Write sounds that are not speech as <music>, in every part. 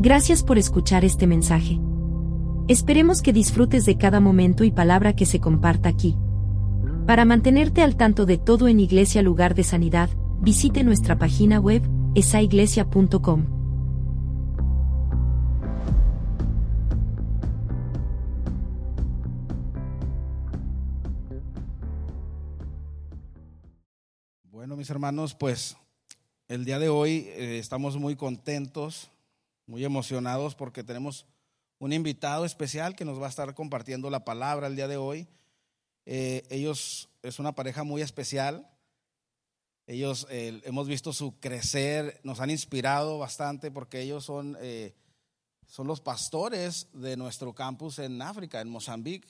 Gracias por escuchar este mensaje. Esperemos que disfrutes de cada momento y palabra que se comparta aquí. Para mantenerte al tanto de todo en Iglesia Lugar de Sanidad, visite nuestra página web, esaiglesia.com. Bueno, mis hermanos, pues el día de hoy eh, estamos muy contentos, muy emocionados porque tenemos un invitado especial que nos va a estar compartiendo la palabra el día de hoy. Eh, ellos es una pareja muy especial. Ellos eh, hemos visto su crecer, nos han inspirado bastante porque ellos son, eh, son los pastores de nuestro campus en África, en Mozambique,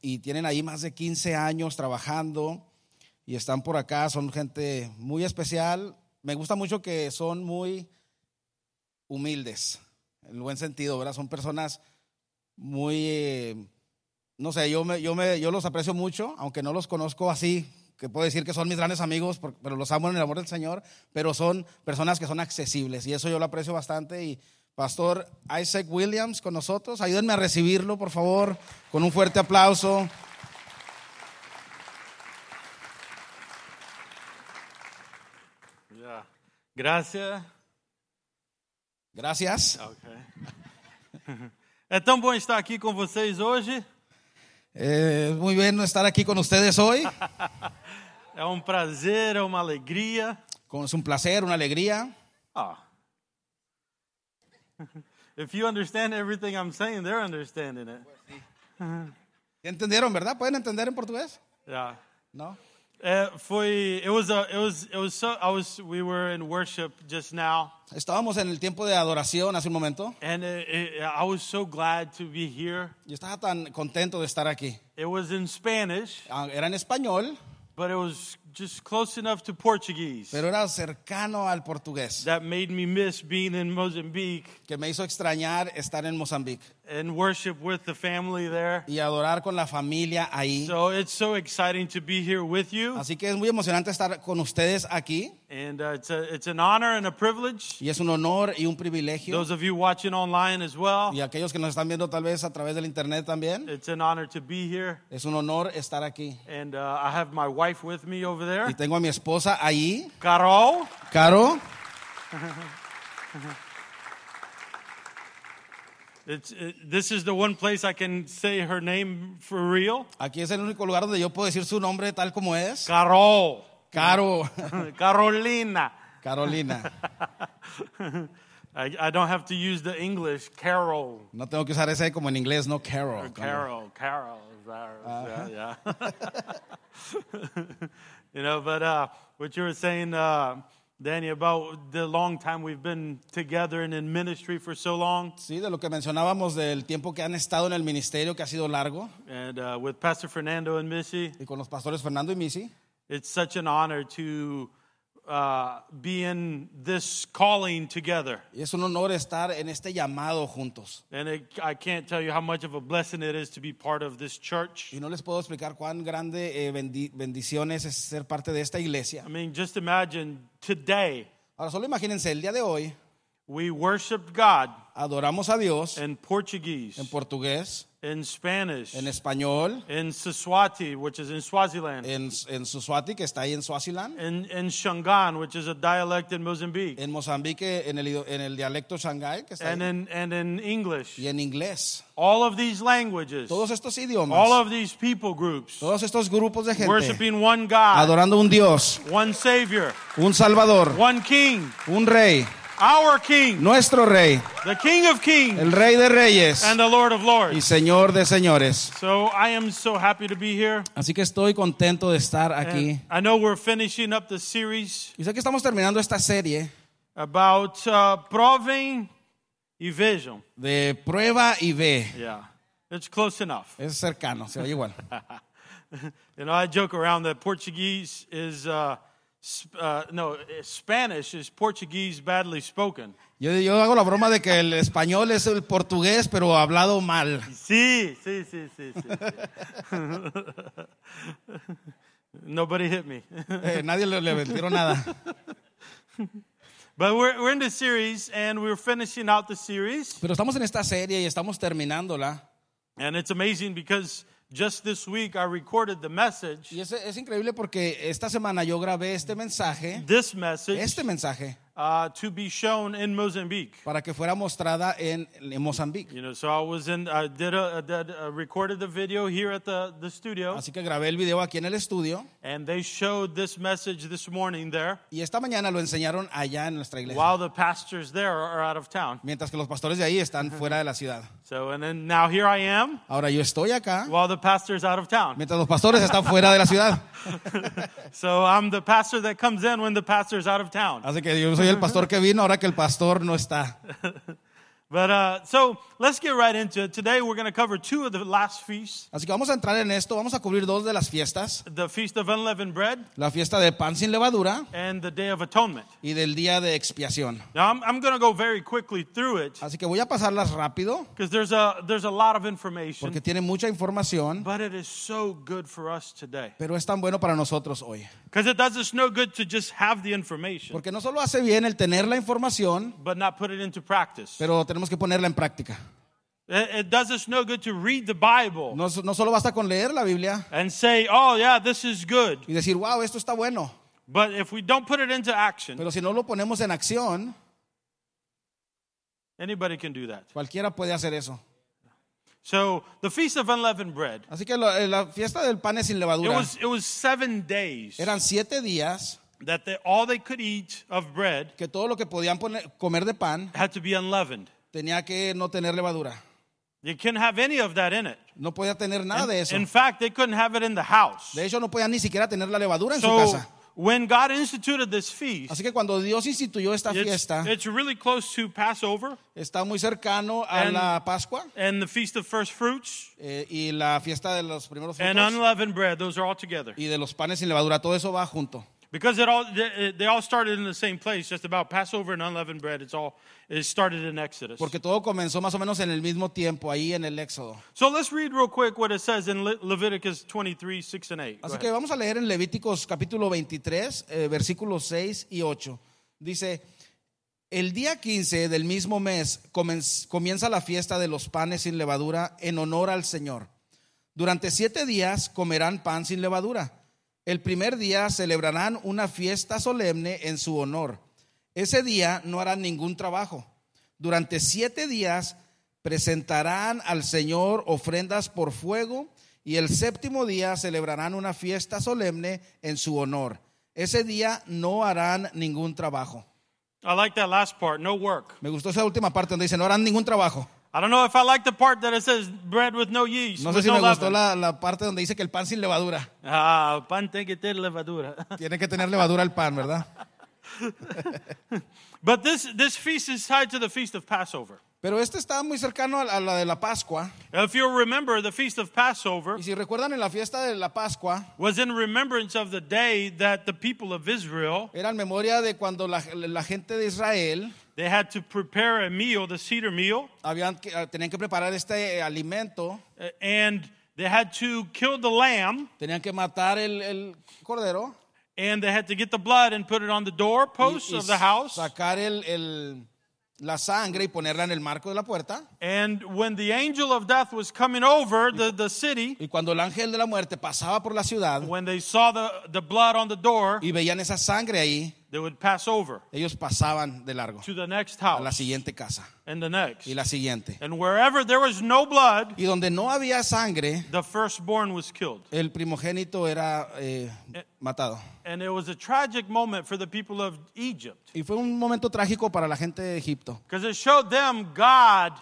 y tienen ahí más de 15 años trabajando y están por acá, son gente muy especial. Me gusta mucho que son muy humildes, en el buen sentido, ¿verdad? Son personas muy, eh, no sé, yo, me, yo, me, yo los aprecio mucho, aunque no los conozco así, que puedo decir que son mis grandes amigos, pero los amo en el amor del Señor, pero son personas que son accesibles y eso yo lo aprecio bastante. Y Pastor Isaac Williams con nosotros, ayúdenme a recibirlo, por favor, con un fuerte aplauso. Gracias. Gracias. Okay. <laughs> É tão bom estar aqui com vocês hoje. É muito bem estar aqui com vocês hoje. <laughs> é um prazer, é uma alegria. É um prazer, uma alegria. Ah. <laughs> If you understand everything I'm saying, they're understanding it. Entenderam, verdade? Podem entender em português? Yeah. Não. Foi, it was a, it was, it was so, I was, we were in worship just now, Estábamos en el tiempo de adoración hace un momento. and it, it, I was so glad to be here. Yo estaba tan contento de estar aquí. It was in Spanish, Ah, Era en español, but it was just close enough to Portuguese pero era cercano al portugués, that made me miss being in Mozambique que me hizo extrañar estar en Mozambique and worship with the family there. y adorar con la familia ahí. So it's so exciting to be here with you, Así que es muy emocionante estar con ustedes aquí and uh, it's, a, it's an honor and a privilege. y es un honor y un privilegio. Those of you watching online as well, Y aquellos que nos están viendo tal vez a través del internet también, it's an honor to be here. es un honor estar aquí. And uh, I have my wife with me over Y there, tengo a mi esposa ahí, Carol. Caro. <laughs> It's, it, this is the one place I can say her name for real. Aquí es el único lugar donde yo puedo decir su nombre tal como es. Carol. Caro. <laughs> Carolina. Carolina. <laughs> I, I don't have to use the English. Carol. No tengo que usar ese como en inglés, no Carol. Carol. Carol. That, yeah, yeah. <laughs> you know, but uh, what you were saying, uh, Danny, about the long time we've been together and in ministry for so long, Sí, de lo que mencionábamos del tiempo que han estado en el ministerio, que ha sido largo, and uh, with Pastor Fernando and Missy, y con los pastores Fernando y Missy. it's such an honor to uh, be in this calling together. Y es un honor estar en este llamado juntos. And it, I can't tell you how much of a blessing it is to be part of this church. Y no les puedo explicar cuán grande eh, bendi- bendiciones es ser parte de esta iglesia. I mean, just imagine today Ahora, solo imagínense, el día de hoy we worshiped God adoramos a Dios in Portuguese, en portugués, in Spanish, en español, in Siswati, which is in Swaziland, en, en Suswati, que está ahí en Swaziland, in, in Shangaan, which is a dialect in Mozambique, en Mozambique, en el, en el dialecto Shanghai, que está and ahí, in, and in English. y en inglés. All of these languages, Todos estos idiomas, all of these people groups, todos estos grupos de gente worshiping one God, adorando un Dios, one Savior, un Salvador, one King, un Rey, our King, nuestro Rey, the King of Kings, el Rey de Reyes and the Lord of Lords. y. Señor de Señores. So I am so happy to be here. Así que estoy contento de estar aquí. I know we're finishing up the series Y sé que estamos terminando esta serie about uh, proving y vejam. de prueba y ve. Yeah, it's close enough. Es cercano, se oye igual. <laughs> You know, I joke around that Portuguese is, uh, uh, no, eh, Spanish is Portuguese badly spoken. Yo, yo hago la broma de que el español es el portugués, pero hablado mal. Sí, sí, sí, sí, sí. <laughs> Nobody hit me. Eh, nadie le, le metieron nada. But we're, we're in the series and we're finishing out the series. Pero estamos en esta serie y estamos terminándola. And it's amazing because just this week I recorded the message, Y es, es increíble porque esta semana yo grabé este mensaje, this message, este mensaje, uh, to be shown in Mozambique. para que fuera mostrada en, en Mozambique. You know, so I was in, I did a, did a recorded the video here at the, the studio, Así que grabé el video aquí en el estudio and they showed this message this morning there, y esta mañana lo enseñaron allá en nuestra iglesia. while the pastors there are out of town. Mientras que los pastores de ahí están <laughs> fuera de la ciudad. So, and then now here I am, Ahora yo estoy acá, while the pastor's out of town. mientras los pastores están fuera de la ciudad. <laughs> So I'm the pastor that comes in when the pastor's out of town. Así que yo soy el pastor que vino ahora que el pastor no está. <laughs> But uh, so let's get right into it. Today we're going to cover two of the last feasts Así que vamos a entrar en esto, vamos a cubrir dos de las fiestas. the Feast of Unleavened Bread La fiesta de pan sin levadura and the Day of Atonement. y del día de expiación. Now I'm, I'm going to go very quickly through it Así que voy a pasarlas rápido because there's a, there's a lot of information, porque tiene mucha información, but it is so good for us today. pero es tan bueno para nosotros hoy. Because it does us no good to just have the information, Porque no solo hace bien el tener la información, but not put it into practice. pero tenemos que ponerla en práctica. It, does us no good to read the Bible No, no solo basta con leer la Biblia and say, oh, yeah, this is good. y decir, wow, esto está bueno. But if we don't put it into action, Pero si no lo ponemos en acción, anybody can do that. cualquiera puede hacer eso. So the Feast of Unleavened Bread, Así que lo- eh, la fiesta del pan sin it levadura was, it was seven days eran siete días that they, all they could eat of bread que todo lo que podían poner- comer de pan had to be unleavened. Tenía que no tener levadura. You couldn't have any of that in it. No podía tener nada de eso. In fact, they couldn't have it in the house. De hecho, no podían ni siquiera tener la levadura en su casa. when God instituted this feast, Así que cuando Dios instituyó esta it's, fiesta, it's really close to Passover está muy cercano a And- la Pascua and the Feast of First Fruits eh, y la fiesta de los primeros and frutos unleavened bread. Those are all together. y de los panes sin levadura. Todo eso va junto. Because it all they, they all started in the same place, just about Passover and unleavened bread. It's all it started in Exodus. Porque todo comenzó más o menos en el mismo tiempo, ahí en el Éxodo. So let's read real quick what it says in Le- Leviticus 23, 6 and 8. Go Así ahead. que vamos a leer en Levíticos capítulo 23, eh, versículos 6 y 8. Dice, el día 15 del mismo mes comenz- comienza la fiesta de los panes sin levadura en honor al Señor. Durante siete días comerán pan sin levadura. El primer día celebrarán una fiesta solemne en su honor. Ese día no harán ningún trabajo. Durante siete días presentarán al Señor ofrendas por fuego y el séptimo día celebrarán una fiesta solemne en su honor. Ese día no harán ningún trabajo. I like that last part, no work. Me gustó esa última parte donde dice no harán ningún trabajo. I don't know if I like the part that it says bread with no yeast, No sé si no me gustó la, la parte donde dice que el pan sin levadura. Ah, pan tiene que tener levadura. <laughs> Tiene que tener levadura el pan, ¿verdad? <laughs> But this, this feast is tied to the feast of Passover. Pero este está muy cercano a la- de la Pascua. If you'll remember, the feast of Passover Y si recuerdan en la fiesta de la Pascua, was in remembrance of the day that the people of Israel era en memoria de cuando la, la gente de Israel they had to prepare a meal, the cedar meal, habían que, ah, tenían que preparar este alimento, uh, and they had to kill the lamb, tenían que matar el, el cordero and they had to get the blood and put it on the y, doorposts y of the house. sacar el, el- la sangre y ponerla en el marco de la puerta. And when the angel of death was coming over the, the city, Y cuando el ángel de la muerte pasaba por la ciudad when they saw the, the blood on the door, y veían esa sangre ahí, they would pass over ellos pasaban de largo to the next a la house siguiente casa and the next. y la siguiente. And wherever there was no blood, Y donde no había sangre, the firstborn was killed. el primogénito era eh, matado. And it was a tragic moment for the people of Egypt Y fue un momento trágico para la gente de Egipto, because it showed them God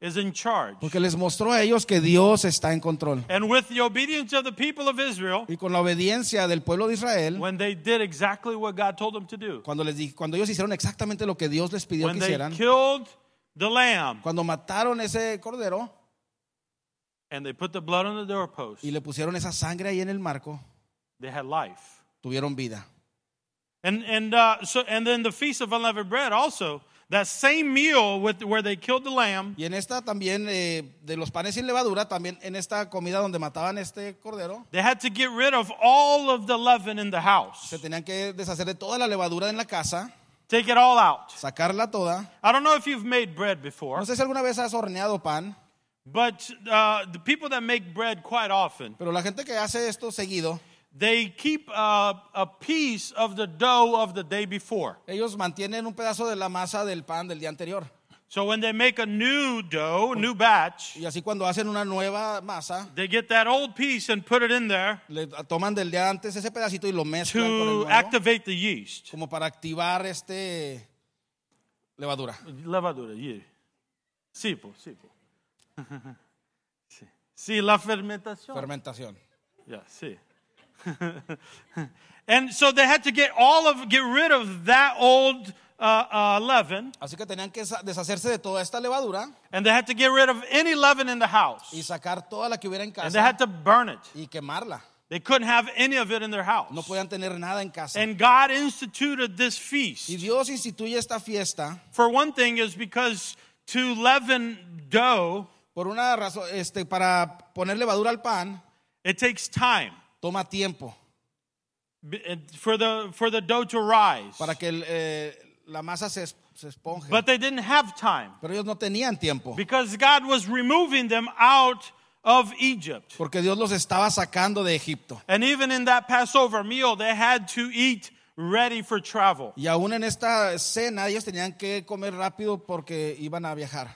is in charge. porque les mostró a ellos que Dios está en control. And with the obedience of the people of Israel, Y con la obediencia del pueblo de Israel, when they did exactly what God told them to do, cuando, les di- cuando ellos hicieron exactamente lo que Dios les pidió when que they hicieran, killed the lamb cuando mataron ese cordero and they put the blood on the doorpost, y le pusieron esa sangre ahí en el marco, they had life. tuvieron vida. And and uh, so and then the feast of unleavened bread also that same meal with where they killed the lamb. Y en esta también, eh, de los panes sin levadura, también en esta comida donde mataban este cordero, They had to get rid of all of the leaven in the house se tenían que deshacer de toda la levadura en la casa, Take it all out. sacarla toda. I don't know if you've made bread before, No sé si alguna vez has horneado pan, but uh, the people that make bread quite often, pero la gente que hace esto seguido, they keep uh, a piece of the dough of the day before. ellos mantienen un pedazo de la masa del pan del día anterior. So when they make a new dough, new batch, Y así cuando hacen una nueva masa, they get that old piece and put it in there le toman del día antes ese pedacito y lo mezclan con el to nuevo, activate the yeast. como para activar este levadura. Levadura, yeah. Sí, po, sí, po. <laughs> sí. Sí, la fermentación. Fermentación. Yeah, see. <laughs> and so they had to get all of get rid of that old uh, uh, leaven, Así que tenían que deshacerse de toda esta levadura and they had to get rid of any leaven in the house, y sacar toda la que hubiera en casa. and they had to burn it. y quemarla. They couldn't have any of it in their house. No podían tener nada en casa. And God instituted this Y feast. Dios instituye esta fiesta For one thing, is because to leaven dough, por una razón, este, para poner levadura al pan, it takes time toma tiempo for the for the dough to rise. para que el, eh, la masa se, se esponje. But they didn't have time Pero ellos no tenían tiempo because God was removing them out of Egypt. porque Dios los estaba sacando de Egipto. And even in that Passover meal, they had to eat ready for travel. Y aún en esta cena ellos tenían que comer rápido porque iban a viajar.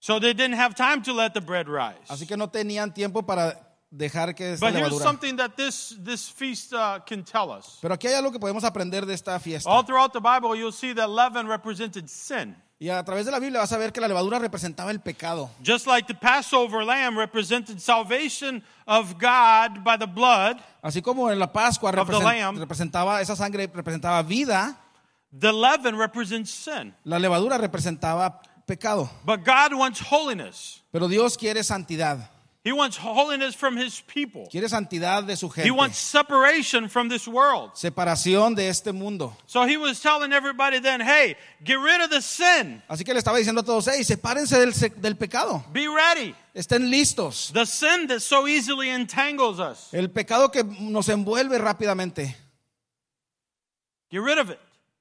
So they didn't have time to let the bread rise. Así que no tenían tiempo para dejar que esta But here's levadura. something that this, this feast uh, can tell us. Pero aquí hay algo que podemos aprender de esta fiesta. All throughout the Bible, you'll see that leaven represented sin. Y a través de la Biblia vas a ver que la levadura representaba el pecado. Just like the Passover lamb represented salvation of God by the blood, Así como en la Pascua Of the represent- lamb. representaba, esa sangre representaba vida, the leaven represents sin. la levadura representaba pecado. But God wants holiness. Pero Dios quiere santidad. He wants holiness from his people. Quiere santidad de su He gente. wants separation from this world. Separación de este mundo. So he was telling everybody then, hey, get rid of the sin. Así que le estaba diciendo a todos, hey, sepárense del, del pecado. Be ready. Estén listos. The sin that so easily entangles us. El pecado que nos envuelve rápidamente. Get rid of it.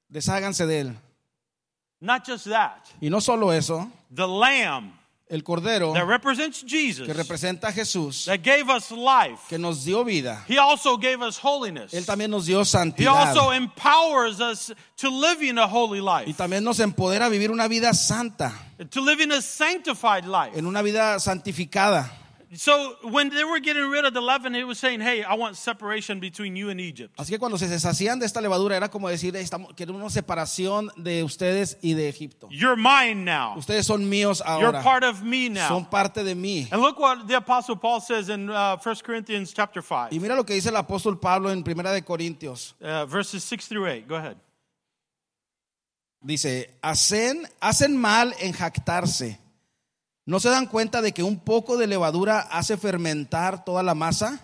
Desháganse de él. Not just that. Y no solo eso, The lamb el cordero that represents Jesus, que representa a Jesús, that gave us life, que nos dio vida, he also gave us holiness. él también nos dio He santidad. also empowers us to live in a holy Y life, también nos empodera a vivir una vida santa, to live in a sanctified life. en una vida santificada. So when they were getting rid of the leaven, he was saying, hey, I want separation between you and Egypt. Así que cuando se deshacían de esta levadura era como decir, estamos, queremos separación de ustedes y de Egipto. You're mine now. Ustedes son míos You're ahora. part of me now. Son parte de mí. And look what the apostle Paul says in uh, 1 Corinthians chapter 5, Y mira lo que dice el apóstol Pablo en Primera de Corintios. uh, verses 6 through 8. Go ahead. Dice, hacen, hacen mal en jactarse. ¿No se dan cuenta de que un poco de levadura hace fermentar toda la masa?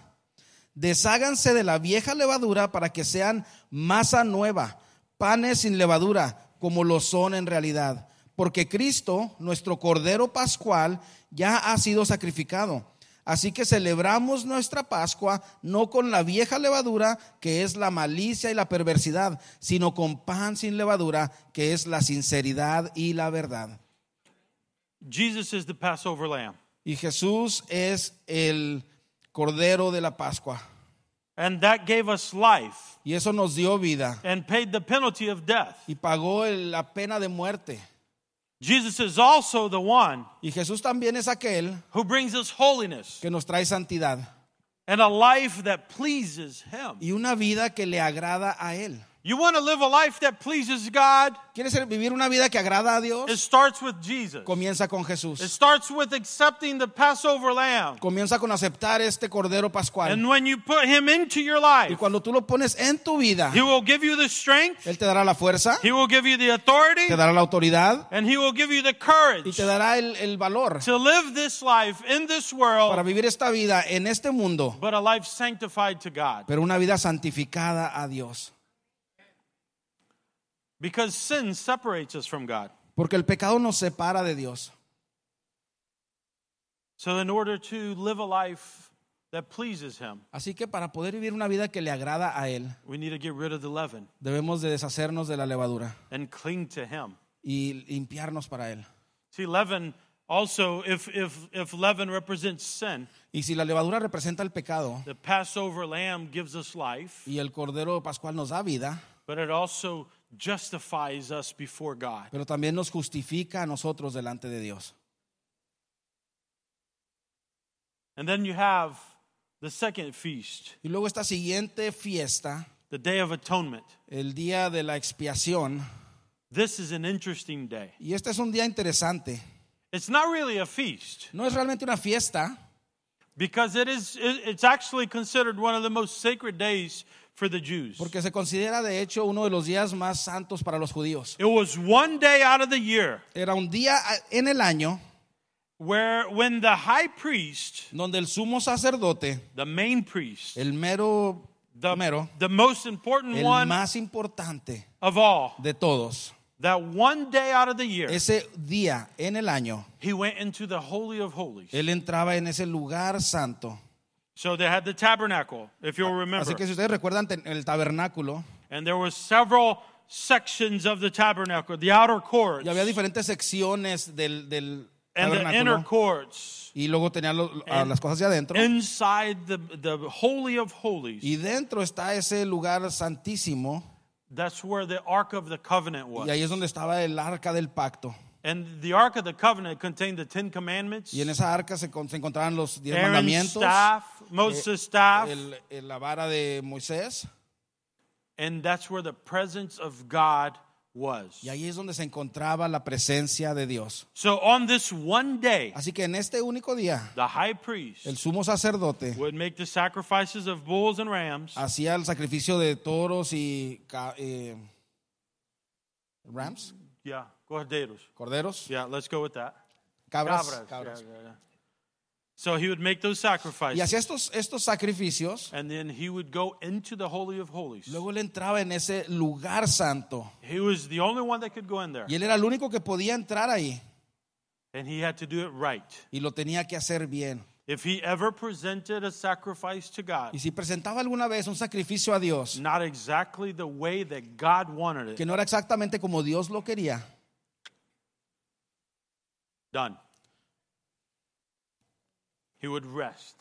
Desháganse de la vieja levadura para que sean masa nueva, panes sin levadura, como lo son en realidad. Porque Cristo, nuestro Cordero Pascual, ya ha sido sacrificado. Así que celebramos nuestra Pascua no con la vieja levadura, que es la malicia y la perversidad, sino con pan sin levadura, que es la sinceridad y la verdad. Jesus is the Passover lamb. Y Jesús es el Cordero de la Pascua. And that gave us life Y eso nos dio vida and paid the penalty of death. y pagó la pena de muerte. Jesus is also the one Y Jesús también es aquel who brings us holiness que nos trae santidad and a life that pleases Him. y una vida que le agrada a Él. You want to live a life that pleases God? ¿Quieres vivir una vida que agrada a Dios? It starts with Jesus. Comienza con Jesús. It starts with accepting the Passover lamb. Comienza con aceptar este Cordero Pascual. And when you put Him into your life, Y cuando tú lo pones en tu vida, He will give you the strength, Él te dará la fuerza, He will give you the authority, te dará la autoridad and He will give you the courage. y te dará el, el valor to live this life in this world. para vivir esta vida en este mundo, but a life sanctified to God. pero una vida santificada a Dios. Because sin separates us from God. Porque el pecado nos separa de Dios. So, in order to live a life that pleases Him. Así que para poder vivir una vida que le agrada a Él, We need to get rid of the leaven debemos de deshacernos de la levadura and cling to Him. y limpiarnos para Él. See, leaven also, if, if, if leaven represents sin, Y si la levadura representa el pecado the Passover lamb gives us life, y el cordero pascual nos da vida, but it also justifies us before God. pero también nos justifica a nosotros delante de Dios. And then you have the second feast, Y luego esta siguiente fiesta, the Day of Atonement. el día de la expiación, This is an interesting day. y este es un día interesante. It's not really a feast No es realmente una fiesta, because it is it- it's actually considered one of the most sacred days for the Jews. porque se considera de hecho uno de los días más santos para los judíos. It was one day out of the year Era un día ah, en el año where when the high priest, donde el sumo sacerdote, the main priest, el mero, the, mero, the most important el one más importante of all, de todos, that one day out of the year, ese día en el año, he went into the holy of holies. él entraba en ese lugar santo. So they had the tabernacle, if you'll remember. Así que si ustedes recuerdan el tabernáculo, And there were several sections of the tabernacle, the outer courts y había diferentes secciones del, del and the inner courts. y luego tenía lo- a las cosas de adentro. Inside the, the holy of holies, Y dentro está ese lugar santísimo, that's where the ark of the covenant was. y ahí es donde estaba el arca del pacto. And the ark of the covenant contained the Ten Commandments, Y en esa arca se, se encontraban los diez Aaron's mandamientos, staff, Moses' staff, el- el- la vara de Moisés, and that's where the presence of God was. y ahí es donde se encontraba la presencia de Dios. So on this one day, Así que en este único día, the high priest el sumo sacerdote would make the sacrifices of bulls and rams, hacía el sacrificio de toros y eh, rams, yeah, corderos. corderos, Yeah, let's go with that. cabras, Cabras, cabras. yeah, yeah, yeah. So he would make those sacrifices. Y hacía estos, estos sacrificios. and then he would go into the Holy of Holies. Luego él entraba en ese lugar santo. He was the only one that could go in there, Y él era el único que podía entrar ahí. and he had to do it right. Y lo tenía que hacer bien. If he ever presented a sacrifice to God, Y si presentaba alguna vez un sacrificio a Dios, not exactly the way that God wanted it, que no era exactamente como Dios lo quería, done. He would rest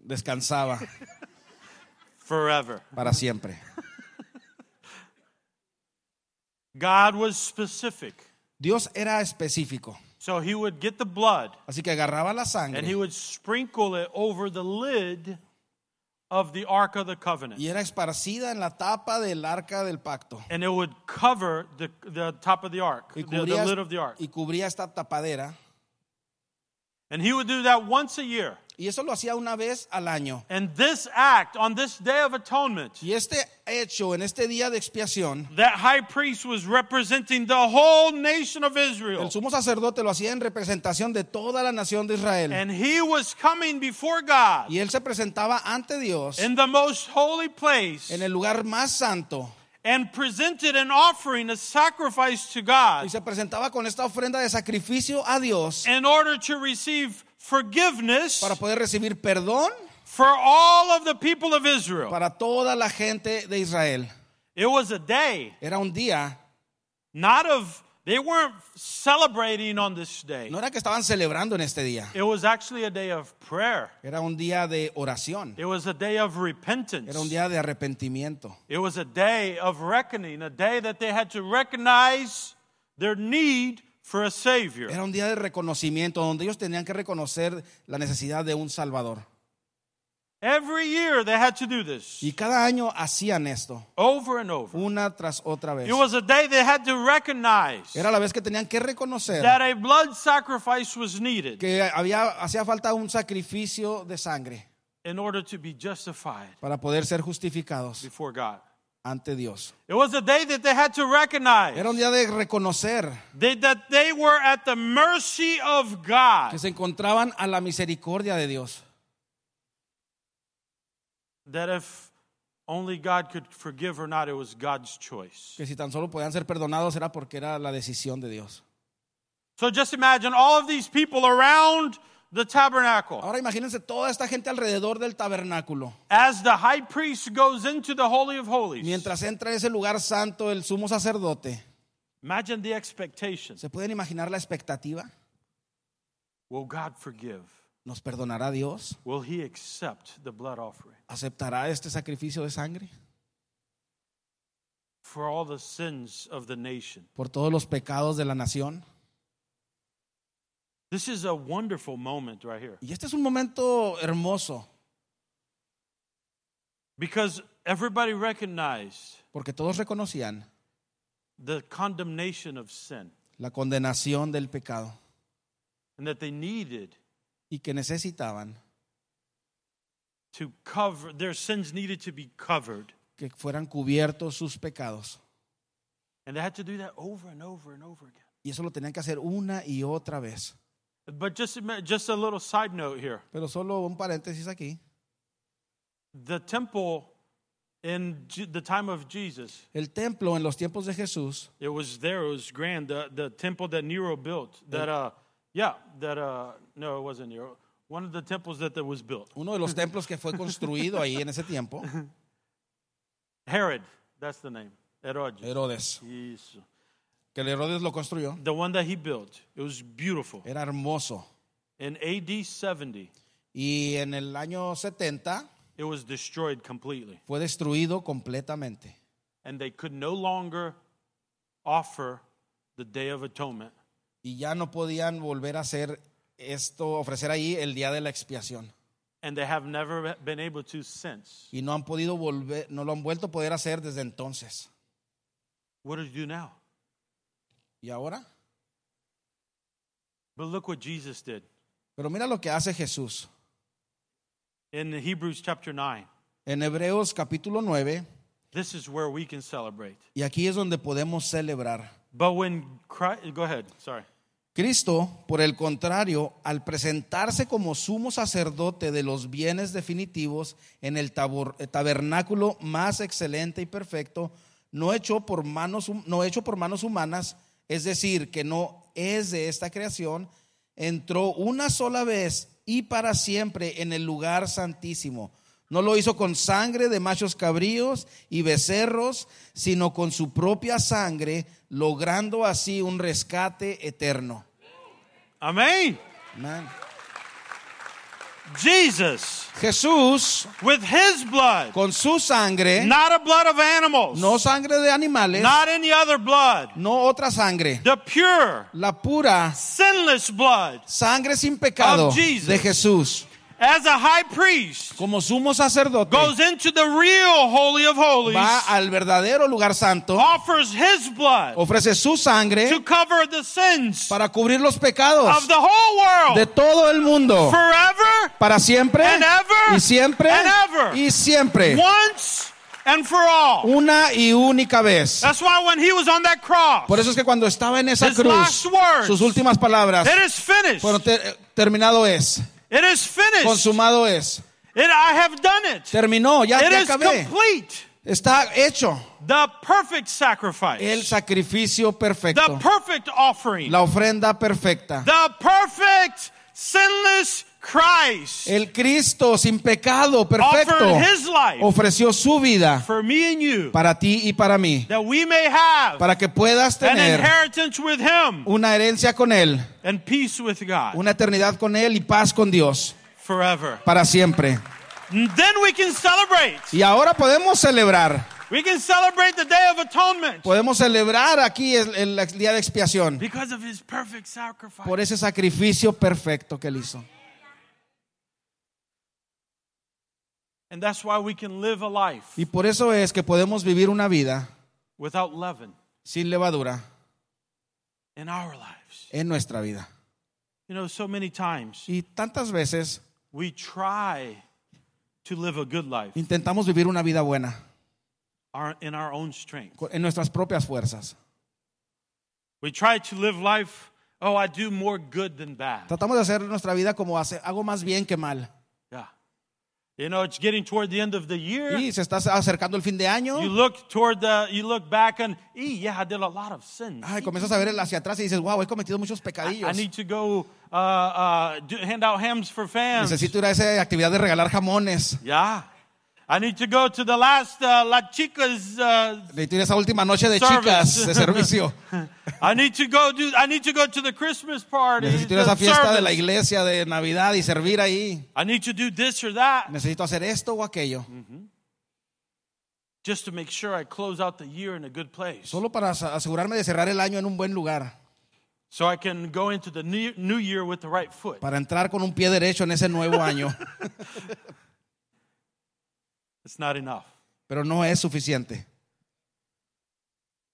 descansaba forever. para siempre. God was specific. Dios era específico. So he would get the blood Así que agarraba la sangre. and he would sprinkle it over the lid of the Ark of the Covenant. y era esparcida en la tapa del arca del pacto. And it would cover the, the top of the ark, Y the, the lid of the ark. y cubría esta tapadera. And he would do that once a year. Y eso lo hacía una vez al año. And this act on this day of atonement, Y este hecho en este día de expiación, that high priest was representing the whole nation of Israel. el sumo sacerdote lo hacía en representación de toda la nación de Israel. And he was coming before God Y él se presentaba ante Dios in the most holy place en el lugar más santo and presented an offering, a sacrifice to God y se presentaba con esta ofrenda de sacrificio a Dios in order to receive forgiveness para poder recibir perdón for all of the people of Israel. para toda la gente de Israel. It was a day, Era un día, not of, they weren't celebrating on this day. no era que estaban celebrando en este día, It was actually a day of prayer. era un día de oración, It was a day of repentance. era un día de arrepentimiento, It was a day of reckoning, a day that they had to recognize their need for a Savior. era un día de reconocimiento donde ellos tenían que reconocer la necesidad de un Salvador. Every year they had to do this Y cada año hacían esto, over and over. una tras otra vez. It was a day they had to recognize Era la vez que tenían que reconocer that a blood sacrifice was needed que había, hacía falta un sacrificio de sangre in order to be justified para poder ser justificados before God. ante Dios. It was a day that they had to recognize Era un día de reconocer they, that they were at the mercy of que God. se encontraban a la misericordia de Dios. That if only God could forgive or not, it was God's choice. Que si tan solo podían ser perdonados era porque era la decisión de Dios. So just imagine all of these people around the tabernacle. Ahora imagínense toda esta gente alrededor del tabernáculo. As the high priest goes into the Holy of Holies, Mientras entra en ese lugar santo el sumo sacerdote, imagine the expectation. ¿se pueden imaginar la expectativa? Will God forgive? ¿Nos perdonará Dios? Will He accept the blood offering ¿Aceptará este sacrificio de sangre? for all the sins of the nation? Por todos los pecados de la nación. This is a wonderful moment right here Y este es un momento hermoso, because everybody recognized porque todos reconocían the condemnation of sin la condenación del pecado and that they needed y que necesitaban to cover their sins needed to be covered que fueran cubiertos sus pecados. and they had to do that over and over and over again Y eso lo tenían que hacer una y otra vez. but just just a little side note here Pero solo un paréntesis aquí. the temple in the time of Jesus El templo en los tiempos de Jesús it was there it was grand the, the temple that Nero built that uh yeah that uh no it wasn't Nero one of the temples that, that was built. Uno de los templos que fue construido ahí en ese tiempo, <laughs> Herod that's the name. Herod Herodes, Yes. que el Herodes lo construyó, the one that he built it was beautiful. Era hermoso. in AD 70 Y en el año 70 it was destroyed completely. fue destruido completamente. and they could no longer offer the day of atonement Y ya no podían volver a hacer esto, ofrecer ahí el día de la expiación. and they have never been able to since Y no han podido volver, no lo han vuelto a poder hacer desde entonces. what do you do now ¿Y ahora? but look what Jesus did Pero mira lo que hace Jesús. in Hebrews chapter 9 En Hebreos capítulo 9, this is where we can celebrate y aquí es donde podemos celebrar. but when Christ, go ahead sorry Cristo, por el contrario, al presentarse como sumo sacerdote de los bienes definitivos en el eh, tabernáculo más excelente y perfecto, no hecho por manos, no hecho por manos humanas, es decir, que no es de esta creación, entró una sola vez y para siempre en el lugar santísimo. No lo hizo con sangre de machos cabríos y becerros, sino con su propia sangre, logrando así un rescate eterno. amen Amén. Jesus Jesús, with his blood con su sangre, not a blood of animals no sangre de animales, not any other blood no otra sangre, the pure la pura sinless blood sangre sin pecado Of Jesus. de Jesús, as a high priest como sumo sacerdote, goes into the real holy of holies va al verdadero lugar santo, offers his blood ofrece su sangre to cover the sins para cubrir los pecados of the whole world de todo el mundo, forever para siempre and ever y siempre and ever. y siempre, once and for all. una y única vez. That's why when he was on that cross, Por eso es que cuando estaba en esa His cruz, last words. sus últimas palabras, it is finished. bueno, ter- terminado es, It is finished. consumado es, It, I have done it. terminó, ya It te is acabé, complete. está hecho The perfect sacrifice. el sacrificio the perfecto, perfect offering. la ofrenda perfecta, the perfect sinless Christ el Cristo sin pecado perfecto his life ofreció su vida for me and you para ti y para mí, that we may have para que puedas an tener inheritance with him una herencia con Él, and peace with God una eternidad con Él y paz con Dios forever. para siempre. And then we can celebrate. Y ahora podemos celebrar, We can celebrate the Day of Atonement podemos celebrar aquí el, el día de expiación because of his perfect sacrifice. por ese sacrificio perfecto que Él hizo. And that's why we can live a life Y por eso es que podemos vivir una vida without leaven sin levadura in our lives. en nuestra vida. You know, so many times Y tantas veces we try to live a good life intentamos vivir una vida buena our- in our own strength. en nuestras propias fuerzas. We try to live life, oh, I do more good than bad. Tratamos de hacer nuestra vida como hace, hago más bien que mal. You know, it's getting toward the end of the year. Y se está acercando el fin de año. You look toward the, you look back and, "Eh, yeah, I did a lot of sins. Ay, comienzas a ver hacia atrás y dices, wow, he cometido muchos I pecadillos. need to go uh, uh, do, hand out hams for fans. Necesito ir a esa actividad de regalar jamones. Yeah. I need to go to the last uh, La Chicas. Uh, Necesito ir a esa última noche de Service. chicas de <laughs> servicio. I need to go do. I need to go to the Christmas party. Necesito ir a esa fiesta de la iglesia de Navidad y servir ahí. I need to do this or that Necesito hacer esto o aquello. just to make sure I close out the year in a good place, Solo para as- asegurarme de cerrar el año en un buen lugar. so I can go into the new, new year with the right foot. Para entrar con un pie derecho en ese nuevo año. <laughs> It's not enough. Pero no es suficiente.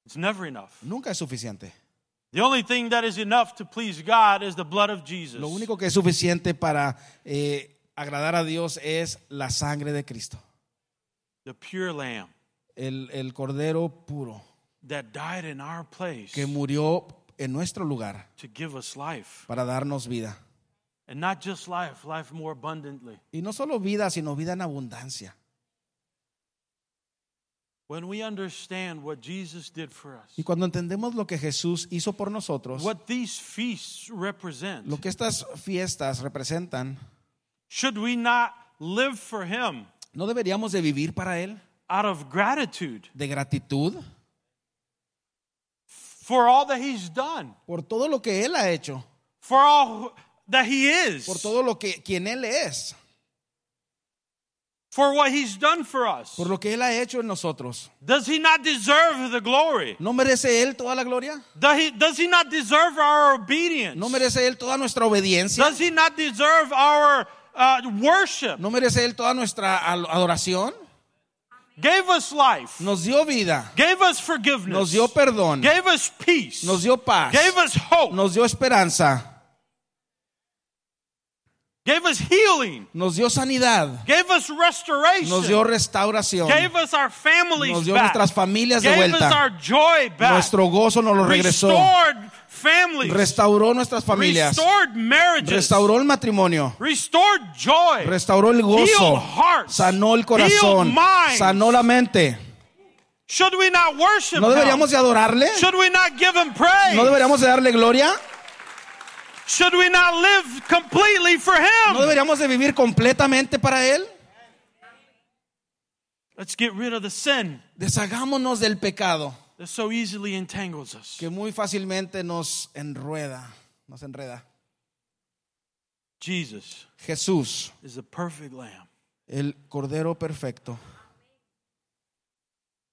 It's never enough. Nunca es suficiente. The only thing that is enough to please God is the blood of Jesus. Lo único que es suficiente para eh, agradar a Dios es la sangre de Cristo. the pure Lamb El, el cordero puro that died in our place que murió en nuestro lugar to give us life, para darnos vida. and not just life, life more abundantly. Y no solo vida, sino vida en abundancia. When we understand what Jesus did for us, Y cuando entendemos lo que Jesús hizo por nosotros, what these feasts represent, lo que estas fiestas representan, should we not live for Him ¿no deberíamos de vivir para Él out of gratitude de gratitud for all that He's done, por todo lo que Él ha hecho, for all that He is, por todo lo que quien Él es, for what He's done for us? por lo que Él ha hecho en nosotros? Does He not deserve the glory? ¿No merece Él toda la gloria? Does he, does he not deserve our obedience? ¿No merece Él toda nuestra obediencia? Does he not deserve our uh, worship? ¿No merece Él toda nuestra adoración? Gave us life, Nos dio vida, gave us forgiveness, nos dio perdón, gave us peace, nos dio paz, gave us hope, nos dio esperanza, gave us healing, nos dio sanidad, gave us restoration, nos dio restauración, gave us our families nos dio back, nuestras familias de gave us vuelta, our joy back, nuestro gozo nos lo regresó, restored families, restauró nuestras familias, restored marriages, restauró el matrimonio, restored joy, restauró el gozo, healed hearts, sanó el healed corazón, minds. sanó la mente. Should we not worship ¿No deberíamos de adorarle? Should we not give him praise? ¿No deberíamos de darle gloria? Should we not live completely for him? ¿No deberíamos de vivir completamente para Él? Let's get rid of the sin Deshagámonos del pecado that so easily entangles us. que muy fácilmente nos enrueda, nos enreda. Jesus Jesús, is the perfect lamb, el Cordero perfecto,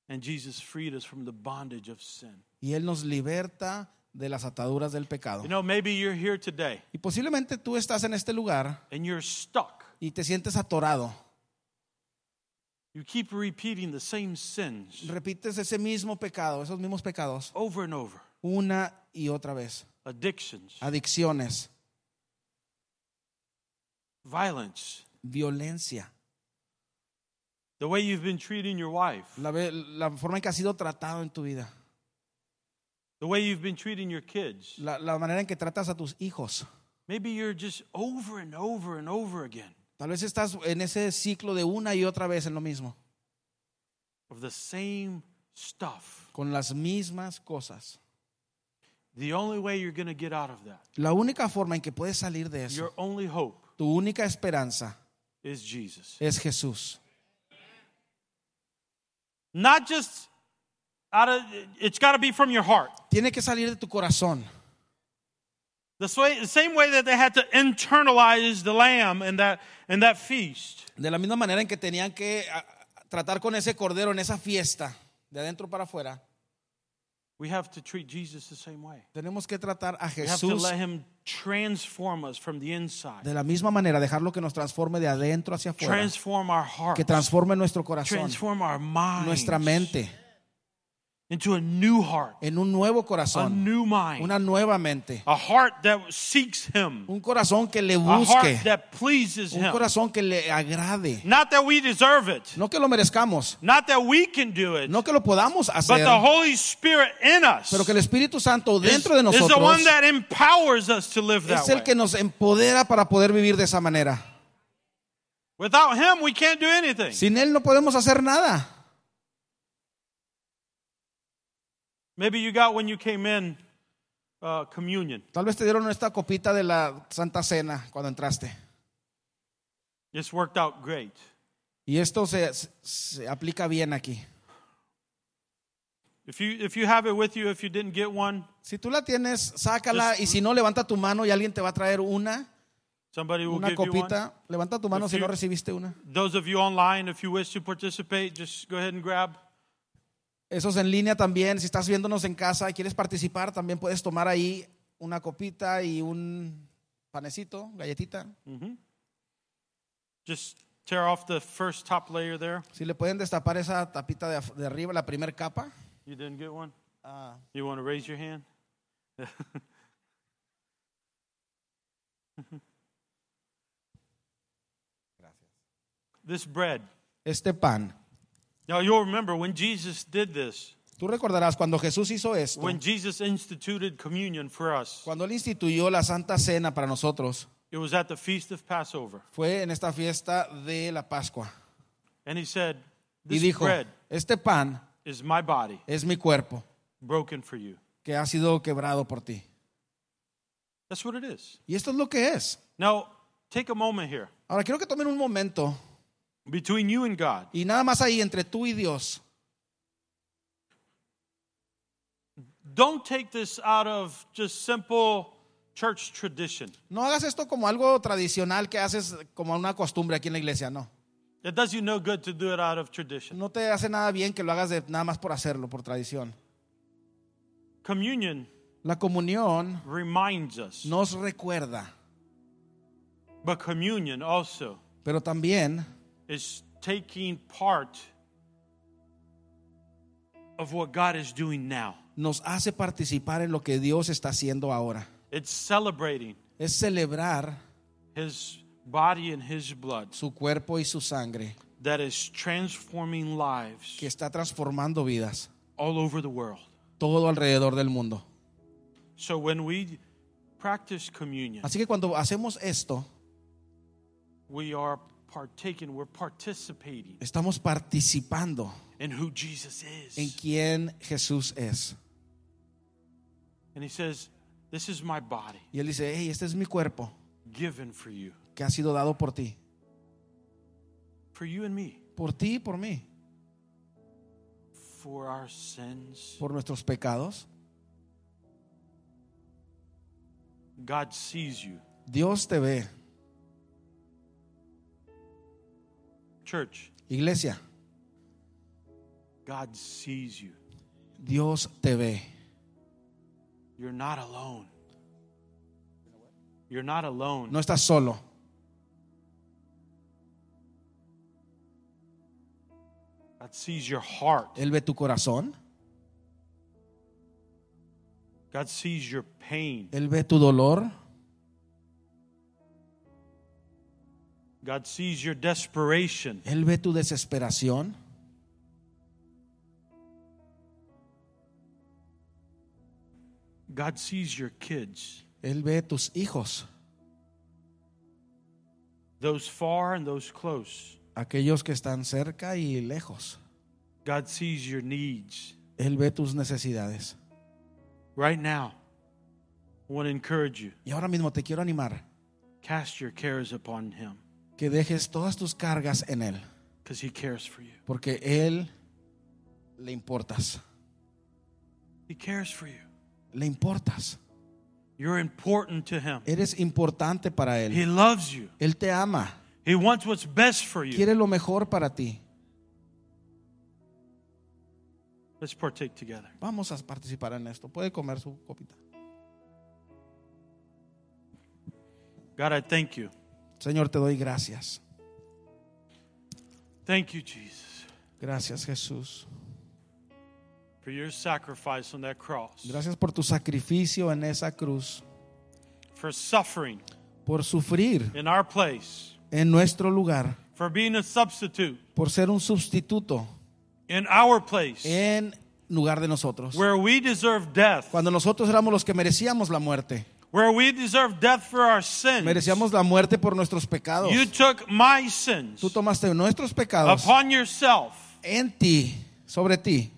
and Jesus freed us from the bondage of sin. y Él nos liberta de las ataduras del pecado. You know, maybe you're here today Y posiblemente tú estás en este lugar and you're stuck. y te sientes atorado. You keep repeating the same sins Repites ese mismo pecado, esos mismos pecados, over and over. una y otra vez. Addictions, Adicciones, violence, violencia, the way you've been treating your wife, la, ve- la forma en que has sido tratado en tu vida, the way you've been treating your kids. la, la manera en que tratas a tus hijos. Maybe you're just over and over and over again Tal vez estás en ese ciclo de una y otra vez en lo mismo, of the same stuff. con las mismas cosas. The only way you're going to get out of that, La única forma en que puedes salir de eso, your only hope tu única esperanza, is Jesus. es Jesús. Not just out of, it's got to be from your heart. Tiene que salir de tu corazón. The, sway, the same way that they had to internalize the lamb and that, and that feast. De la misma manera en que tenían que a- a- tratar con ese cordero en esa fiesta, de adentro para afuera, We have to treat Jesus the same way. tenemos que tratar a We have to Jesús let him transform us from the inside, de la misma manera, dejarlo que nos transforme de adentro hacia afuera, transform our heart, que transforme nuestro corazón, transform our mind nuestra mente, into a new heart, en un nuevo a corazón, new mind, una nueva mente, a heart that seeks him, un corazón que le a heart busque, that pleases un him. corazón que le agrade. Not that we deserve it, No que lo merezcamos, not that we can do it, no que lo podamos but hacer, the Holy Spirit in us pero que el Espíritu Santo is, dentro de is the nosotros one that empowers us to live that es el way. que nos empodera para poder vivir de esa manera. Without Him, we can't do anything. Sin Él no podemos hacer nada. Maybe you got when you came in uh, communion. Tal vez te dieron esta copita de la Santa Cena cuando entraste. It's worked out great. Y esto se, se aplica bien aquí. If you if you have it with you, if you didn't get one, Si tú la tienes, sácala Just- y si no, levanta tu mano y alguien te va a traer una, somebody will una give you one. copita. Levanta tu mano If si no you- recibiste una. Those of you online, if you wish to participate, just go ahead and grab. Esos en línea también, si estás viéndonos en casa y quieres participar, también puedes tomar ahí una copita y un panecito, galletita. Just tear off the first top layer there. Si le pueden destapar esa tapita de, arriba, la primera capa. You didn't get one? Ah, You want to raise your hand? <laughs> this bread. este pan. Now you'll remember when Jesus did this, Tú recordarás cuando Jesús hizo esto, when Jesus instituted communion for us, cuando Él instituyó la Santa Cena para nosotros, it was at the feast of Passover. fue en esta fiesta de la Pascua. And he said, Y This dijo, bread este pan is my body es mi cuerpo broken for you. que ha sido quebrado por ti. That's what it is. Y esto es lo que es. Now, take a moment here Ahora quiero que tomen un momento between you and God. y nada más ahí entre tú y Dios. Don't take this out of just simple church tradition. No hagas esto como algo tradicional que haces como una costumbre aquí en la iglesia, no. It does you no good to do it out of tradition. No te hace nada bien que lo hagas de, nada más por hacerlo, por tradición. Communion La comunión reminds us, nos recuerda, but communion also pero también is taking part of what God is doing now. nos hace participar en lo que Dios está haciendo ahora. It's celebrating Es celebrar His body and His blood su cuerpo y su sangre that is transforming lives que está transformando vidas all over the world. todo alrededor del mundo. So when we practice communion, Así que cuando hacemos esto, we are partaking, we're participating estamos participando in who Jesus en is. quién Jesús es. And He says, This is my body Y él dice, hey, este es mi cuerpo given for you, que ha sido dado por ti, for you and me, por ti y por mí, for our sins. por nuestros pecados. God sees you. Dios te ve. Church, Iglesia, God sees you. Dios te ve. You're not alone. You're not alone. No estás solo. God sees your heart. Él ve tu corazón, God sees your pain. Él ve tu dolor, God sees your desperation. Él ve tu desesperación. God sees your kids, Él ve tus hijos, those far and those close. aquellos que están cerca y lejos. God sees your needs. Él ve tus necesidades. Right now, I want to encourage you Y ahora mismo te quiero animar cast your cares upon Him que dejes todas tus cargas en Él, He cares for you. porque Él le importas. He cares for you. Le importas. You're important to Him. Eres importante para He Él. loves you. Él te ama. He wants what's best for you. Quiere lo mejor para ti. Let's partake together. Vamos a participar en esto. Puede comer su copita. God, I thank you. Señor, te doy gracias. Thank you, Jesus, Gracias, Jesús. for your sacrifice on that cross, Gracias por tu sacrificio en esa cruz, for suffering por sufrir in our place, en nuestro lugar, for being a substitute por ser un sustituto in our place en lugar de nosotros. where we deserve death. Cuando nosotros éramos los que merecíamos la muerte, where we deserve death for our sins, merecíamos la muerte por nuestros pecados. you took my sins Tú tomaste nuestros pecados upon yourself en ti, sobre ti,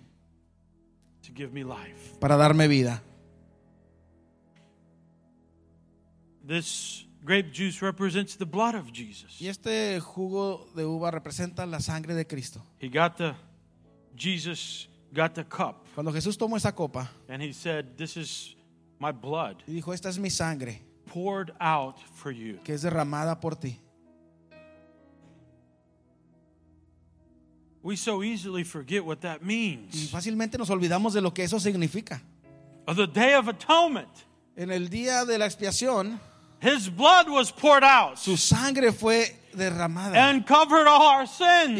to give me life. para darme vida. This grape juice represents the blood of Jesus. Y este jugo de uva representa la sangre de Cristo. He got the, Jesus got the cup Cuando Jesús tomó esa copa and he said, This is my blood y dijo, esta es mi sangre poured out for you. que es derramada por ti. We so easily forget what that Y means. fácilmente nos olvidamos de lo que eso significa. Of the Day of Atonement, En el día de la expiación, his blood was poured out su sangre fue derramada and covered all our y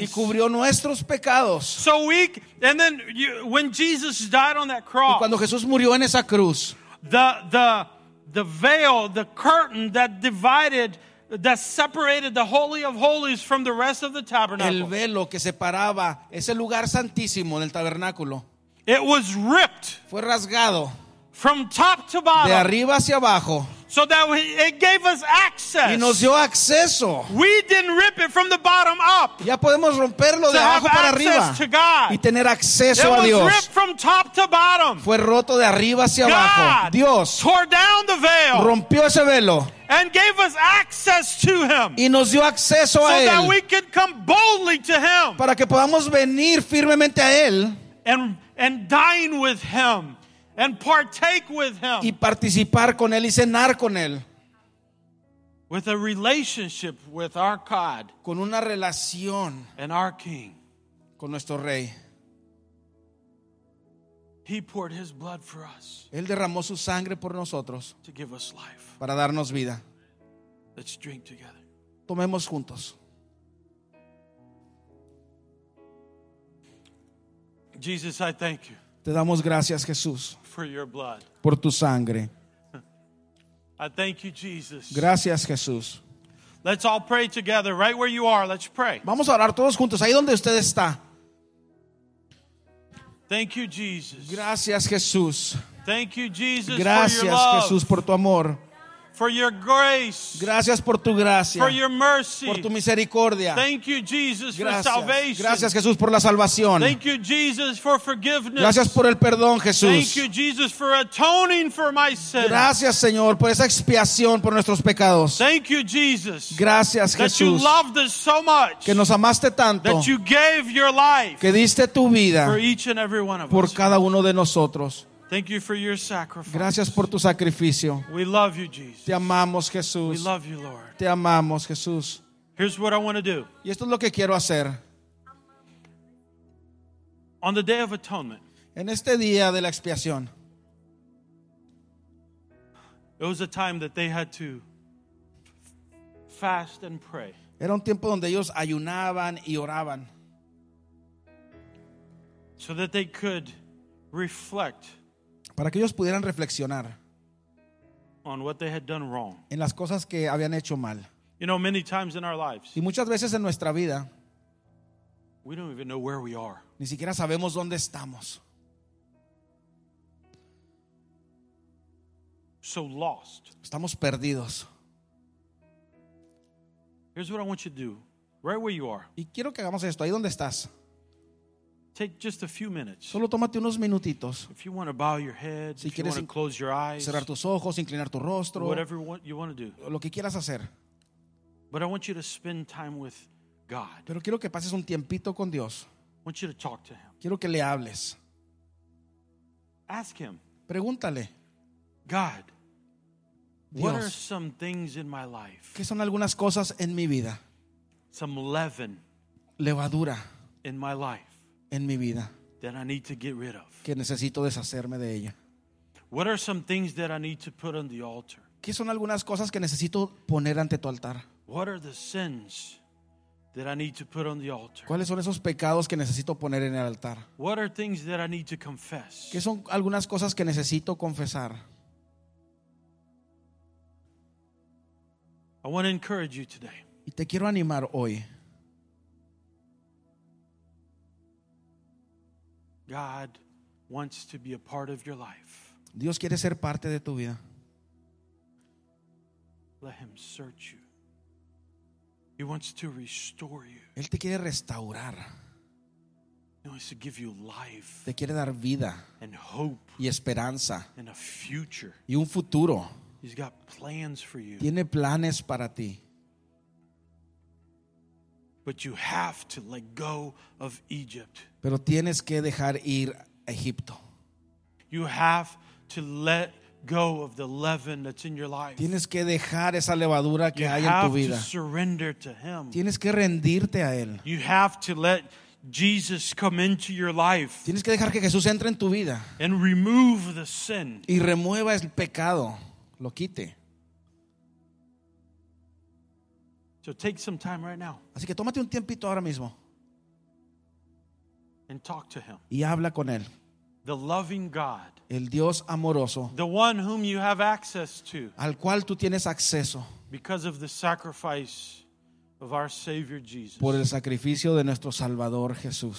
sins. cubrió nuestros pecados. So we, and then you, when Jesus died on that Y cross, cuando Jesús murió en esa cruz, the, the, the veil, the curtain that divided, that separated the Holy of Holies from the rest of the tabernacle. el velo que separaba ese lugar santísimo del tabernáculo it was ripped fue rasgado from top to bottom. de arriba hacia abajo so that we, it gave us access. y nos dio acceso. We didn't rip it from the bottom up Ya podemos romperlo de abajo para arriba to God. y tener It acceso a was Dios. ripped from top to bottom. Fue roto de arriba hacia abajo. God Dios tore down the veil rompió ese velo and gave us access to Him y nos dio acceso so a that we could come boldly to Him para que podamos venir firmemente a Él and, and dine with Him and partake with him. y participar con Él y cenar con Él. with a relationship with our God Con una relación and our King. con nuestro Rey. He poured His blood for us Él derramó su sangre por nosotros to give us life. para darnos vida. Let's drink together. Tomemos juntos. Jesus, I thank you Te damos gracias, Jesús, for your blood. Por tu sangre. I thank you, Jesus. Gracias, Jesús. Let's all pray together right where you are. Let's pray. Vamos a orar todos juntos, ahí donde usted está. Thank you, Jesus. Gracias, Jesús. Thank you, Jesus, for your Gracias, love, Jesús, por tu amor. For your grace, Gracias por tu gracia, for your mercy. por tu misericordia. Thank you, Jesus, for Gracias. salvation. Gracias, Jesús, por la salvación. Thank you, Jesus, for forgiveness. Gracias por el perdón, Thank Jesús. you, Jesus, for atoning for my sin. Gracias, Señor, por esa expiación por nuestros pecados. Thank you, Jesus, Gracias, that you Jesús, loved us so much que nos amaste tanto, that you gave your life que diste tu vida for each and every one of por us. cada uno de nosotros. Thank you for your sacrifice. Gracias por tu sacrificio. We love you, Jesus. Te amamos, Jesús. We love you, Lord. Te amamos, Jesús. Here's what I want to do. Y esto es lo que quiero hacer. On the Day of Atonement, En este día de la expiación, it was a time that they had to fast and pray. era un tiempo donde ellos ayunaban y oraban so that they could reflect para que ellos pudieran reflexionar on what they had done wrong. en las cosas que habían hecho mal. You know, many times in our lives, Y muchas veces en nuestra vida we don't even know where we are. ni siquiera sabemos dónde estamos. So lost. Estamos perdidos. Here's what I want you to do right where you are. Y quiero que hagamos esto, ahí donde estás. Take just a few minutes. Solo tómate unos minutitos, If you want to bow your head, Si if you quieres want to close your eyes, cerrar tus ojos, inclinar tu rostro, whatever you want to do. lo que quieras hacer. But I want you to spend time with God. Pero quiero que pases un tiempito con Dios. I want you to talk to Him. Quiero que le hables. Ask Him, Pregúntale, God, Dios, what are some things in my life, ¿qué son algunas cosas en mi vida? some leaven Levadura in my life en mi vida that I need to get rid of? que necesito deshacerme de ella. What are some things that I need to put on the altar? ¿Qué son algunas cosas que necesito poner ante tu altar? What are the sins that I need to put on the altar? ¿Cuáles son esos pecados que necesito poner en el altar? What are things that I need to confess? ¿Qué son algunas cosas que necesito confesar? I want to encourage you today. Y te quiero animar hoy. God wants to be a part of your life. Dios quiere ser parte de tu vida. let Him search you. He wants to restore you. Él te quiere restaurar, He wants to give you life te quiere dar vida and hope y esperanza and a future. y un futuro. He's got plans for you. Tiene planes para ti. But you have to let go of Egypt. Pero tienes que dejar ir a Egipto. You have to let go of the leaven that's in your life. Tienes que dejar esa levadura que You hay en tu to vida. surrender to Him. Tienes que rendirte a Él. You have to let Jesus come into your life Tienes que dejar que Jesús entre en tu vida and remove the sin. y remueva el pecado, lo quite. So take some time right now Así que tómate un tiempito ahora mismo and talk to Him. y habla con Él. The loving God, El Dios amoroso the one whom you have access to al cual tú tienes acceso because of the sacrifice of our Savior Jesus. por el sacrificio de nuestro Salvador Jesús.